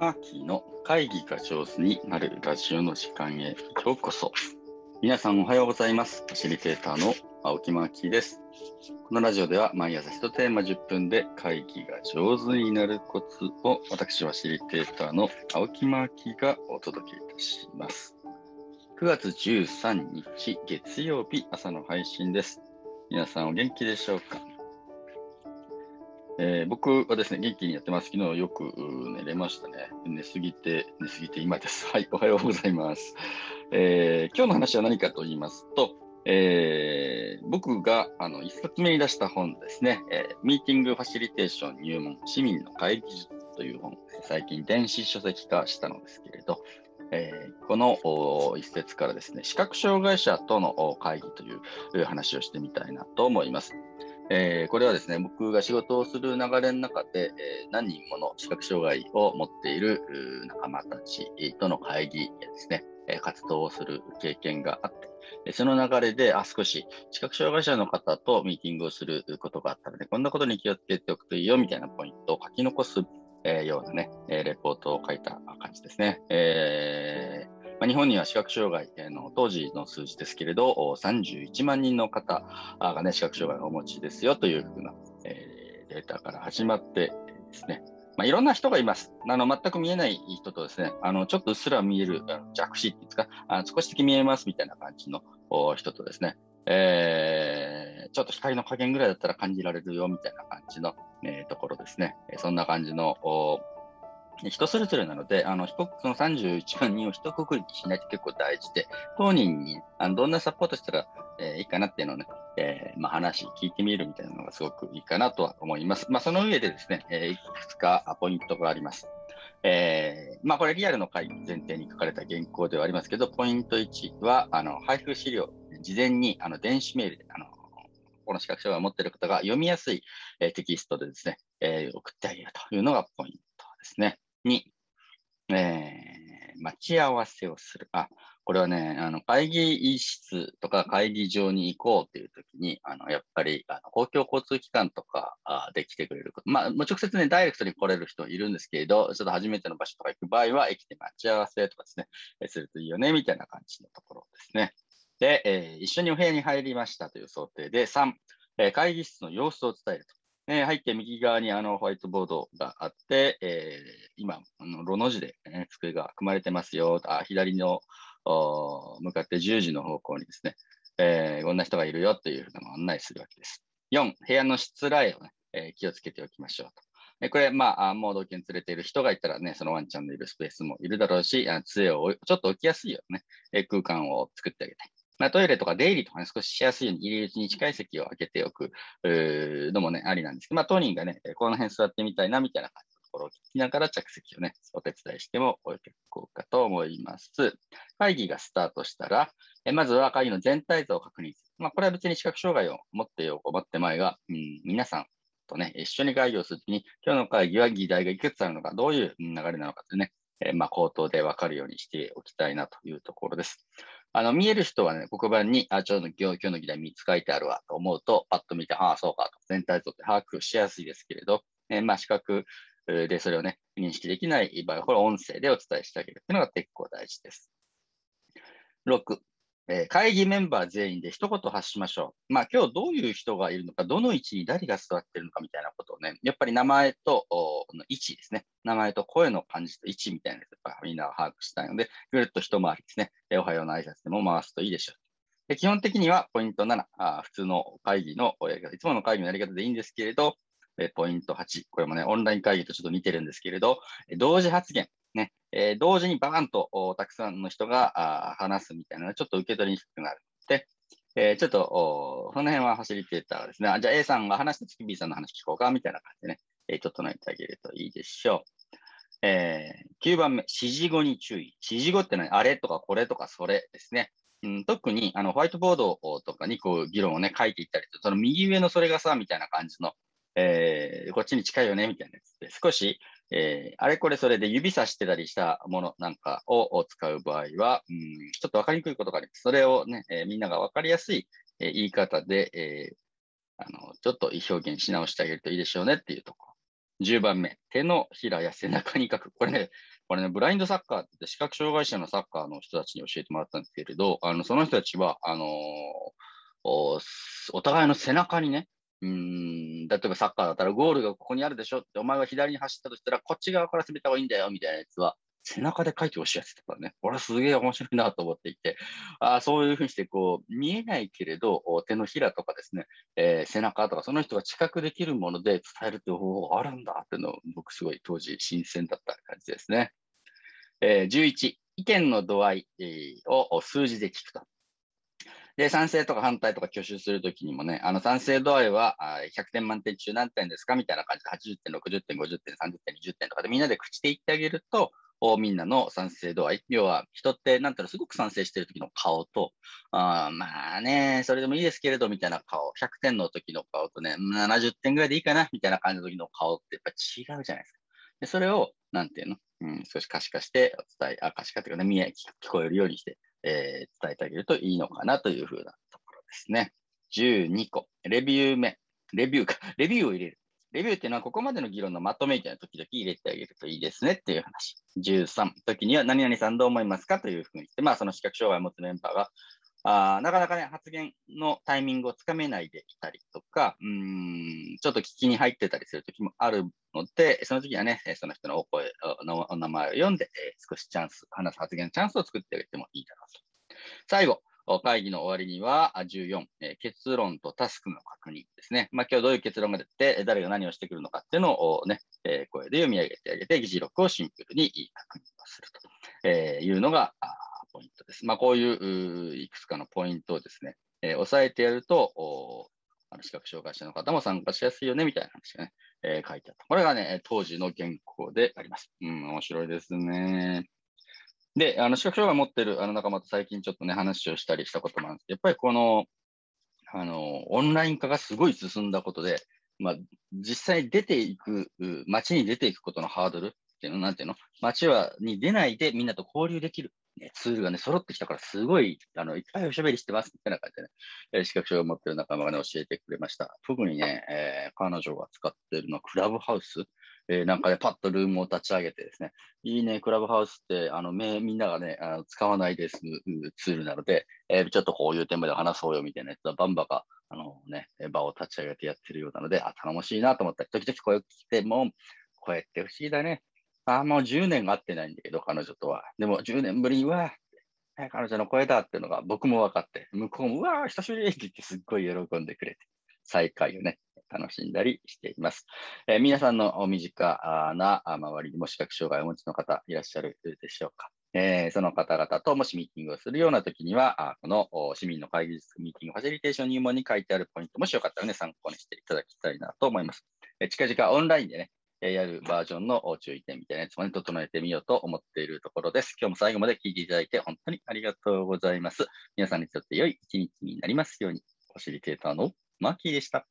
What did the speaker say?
秋の会議が上手になるラジオの時間へようこそ。皆さんおはようございます。ファシリテーターの青木真希です。このラジオでは毎朝1テーマ10分で会議が上手になるコツを私ファシリテーターの青木真希がお届けいたします。9月13日月曜日朝の配信です。皆さんお元気でしょうか？えー僕はですね、元気にやってます。昨日よく寝れましたね。寝すぎて、寝すぎて今です。はい、おはようございます。えー今日の話は何かと言いますと、えー僕があの一冊目に出した本ですね、えーミーティングファシリテーション入門市民の会議術という本、最近電子書籍化したのですけれど、えーこの一節からですね、視覚障害者との会議という話をしてみたいなと思います。えーこれはですね、僕が仕事をする流れの中で、えー何人もの視覚障害を持っている仲間たちとの会議やですね、活動をする経験があって、その流れで、あ、少し視覚障害者の方とミーティングをすることがあったので、こんなことに気をつけておくといいよみたいなポイントを書き残す、えーようなね、えレポートを書いた感じですね。えーまあ、日本には視覚障害の当時の数字ですけれど、31万人の方がね、視覚障害をお持ちですよというふうな、えデータから始まってですね、まあ、いろんな人がいます。あの、全く見えない人とですね、あの、ちょっとうっすら見える弱視っていうか、あ少しだけ見えますみたいな感じの人とですね、えーちょっと光の加減ぐらいだったら感じられるよみたいな感じの、えーところですね。えーそんな感じの人それぞれなので、あの、被告その31万人を一括りにしないと結構大事で、当人にあのどんなサポートしたら、えーいいかなっていうのをね、えーまあ、話聞いてみるみたいなのがすごくいいかなとは思います。まあ、その上でですね、えーいくつかポイントがあります。えーまあ、これリアルの会前提に書かれた原稿ではありますけど、ポイント1は、あの、配布資料、事前にあの電子メールで、あの、この資格証を持っている方が読みやすい、えーテキストでですね、えー送ってあげるというのがポイントですね。2、えー待ち合わせをする。あ、これはね、あの、会議室とか会議場に行こうっていう時に、あの、やっぱり、あの公共交通機関とかあで来てくれること。まあ、もう直接ね、ダイレクトに来れる人いるんですけれど、ちょっと初めての場所とか行く場合は、駅で待ち合わせとかですね、えするといいよね、みたいな感じのところですね。で、えー一緒にお部屋に入りましたという想定で、3、えー会議室の様子を伝えると。えー入って右側にあのホワイトボードがあって、えー今、あのロの字で、ね、机が組まれてますよ。あ左の向かって10時の方向にですね、えーこんな人がいるよというふうなのを案内するわけです。4、部屋のしつらえを、ねえー気をつけておきましょうと。えこれ、まあ、あもう同居に連れている人がいたらね、そのワンちゃんのいるスペースもいるだろうし、あ杖をちょっと置きやすいようなね、え空間を作ってあげたい。まあ、トイレとか出入りとかね、少ししやすいように入り口に近い席を空けておくのもね、ありなんですけど、まあ、当人がね、この辺座ってみたいなみたいな感じのところを聞きながら着席をね、お手伝いしても結構かと思います。会議がスタートしたら、えまずは会議の全体像を確認する。まあ、これは別に視覚障害を持ってよう、持ってまいが、うん、皆さんとね、一緒に会議をするときに、今日の会議は議題がいくつあるのか、どういう流れなのかというね、えまあ、口頭で分かるようにしておきたいなというところです。あの、見える人はね、黒板に、あ、ちょうど今日の議題3つ書いてあるわと思うと、パッと見て、ああ、そうかと、全体像って把握しやすいですけれど、えーまあ、視覚でそれをね、認識できない場合、これ音声でお伝えしてあげるっていうのが結構大事です。6、えー会議メンバー全員で一言発しましょう。まあ今日どういう人がいるのか、どの位置に誰が座ってるのかみたいなことをね、やっぱり名前との位置ですね。名前と声の感じと位置みたいなやつ、みんなが把握したいので、ぐるっと一回りですね、えーおはようの挨拶でも回すといいでしょう。で基本的にはポイント7、あ普通の会議のやり方、いつもの会議のやり方でいいんですけれど、えーポイント8、これもね、オンライン会議とちょっと似てるんですけれど、えー同時発言、ね、えー同時にバーンとたくさんの人があ話すみたいなのはちょっと受け取りにくくなるので、えーちょっとその辺はファシリテーターですね、あじゃあ A さんが話して次 B さんの話聞こうかみたいな感じでね、えー整えてあげるといいでしょう。えー9番目、指示語に注意。指示語ってのはあれとかこれとかそれですね。うん、特にあのホワイトボードとかにこう議論をね書いていったりと、その右上のそれがさ、みたいな感じの、えーこっちに近いよね、みたいなやつで、少し、えーあれこれそれで指さしてたりしたものなんかを使う場合は、うん、ちょっとわかりにくいことがあります。それをね、えーみんながわかりやすいえー、言い方で、え、あの、ちょっと意表現し直してあげるといいでしょうねっていうところ。10番目、手のひらや背中に書く。これね、これね、ブラインドサッカーって視覚障害者のサッカーの人たちに教えてもらったんですけれど、あの、その人たちは、あの、お互いの背中にね、うん、例えばサッカーだったらゴールがここにあるでしょって、お前は左に走ったとしたら、こっち側から攻めた方がいいんだよ、みたいなやつは、背中で書いてほしいやつだからね。これはすげえ面白いなと思っていて、あそういうふうにして、こう、見えないけれど、手のひらとかですね、えー、背中とか、その人が知覚できるもので伝えるという方法があるんだっていうのを、僕すごい当時新鮮だった感じですね。えー、11、意見の度合いを数字で聞くと。で、賛成とか反対とか挙手するときにもね、あの賛成度合いは100点満点中何点ですかみたいな感じで80点、60点、50点、30点、20点とかでみんなで口で言ってあげると、みんなの賛成度合い。要は、人って、なんていうの、すごく賛成してる時の顔と、あまあね、それでもいいですけれど、みたいな顔。100点の時の顔とね、70点ぐらいでいいかな、みたいな感じの時の顔ってやっぱ違うじゃないですか。でそれを、なんていうの、うん、少し可視化してお伝え、あ、可視化というかね、見え、聞こえるようにして、えー、伝えてあげるといいのかなというふうなところですね。12個。レビュー目。レビューか。レビューを入れる。レビューっていうのはここまでの議論のまとめみたいな時々入れてあげるといいですねっていう話。13、時には何々さんどう思いますかというふうに言って、まあその視覚障害を持つメンバーが、あなかなかね、発言のタイミングをつかめないでいたりとか、うん、ちょっと聞きに入ってたりする時もあるので、その時はね、その人のお声のお名前を読んで、少しチャンス、話す発言のチャンスを作ってあげてもいいだろうと。最後、会議の終わりには14、結論とタスクの確認ですね。まあ、今日どういう結論が出て、誰が何をしてくるのかっていうのをね、声で読み上げてあげて、議事録をシンプルに確認をすると、いうのがポイントです。まあ、こういういくつかのポイントをですね、え押さえてやると、あの視覚障害者の方も参加しやすいよね、みたいな話がね、えー、書いてあった。これがね、当時の原稿であります。うん、面白いですね。で、あの、視覚障害を持ってるあの仲間と最近ちょっとね、話をしたりしたこともあるんですけどやっぱりこの、あの、オンライン化がすごい進んだことで、まあ、実際出ていく、街に出ていくことのハードルっていうの、なんていうの？街は、に出ないでみんなと交流できる、ね、ツールがね、揃ってきたから、すごい、あの、いっぱいおしゃべりしてます、みたいな感じでね、えー、視覚障害を持ってる仲間がね、教えてくれました。特にね、えー、彼女が使ってるのはクラブハウス。えー、なんか、ね、パッとルームを立ち上げてですね、いいね、クラブハウスって、あの、めみんながね、あの使わないですツールなので、えー、ちょっとこういうテーマで話そうよみたいなやつは、バンバが、あのね、場を立ち上げてやってるようなので、あ、頼もしいなと思ったり、時々声を聞いても、声って不思議だね。あ、もう10年会ってないんだけど、彼女とは。でも10年ぶりには、彼女の声だっていうのが僕も分かって、向こうも、うわー、久しぶりって言ってすっごい喜んでくれて、再会をね、楽しんだりしています。えー、皆さんの身近な周りにも視覚障害をお持ちの方いらっしゃるでしょうか。えー、その方々ともしミーティングをするような時には、この市民の会議室ミーティングファシリテーション入門に書いてあるポイント、もしよかったらね、参考にしていただきたいなと思います。えー、近々オンラインでね、やるバージョンの注意点みたいなやつもね、整えてみようと思っているところです。今日も最後まで聞いていただいて本当にありがとうございます。皆さんにとって良い一日になりますように、ファシリテーターのマーキーでした。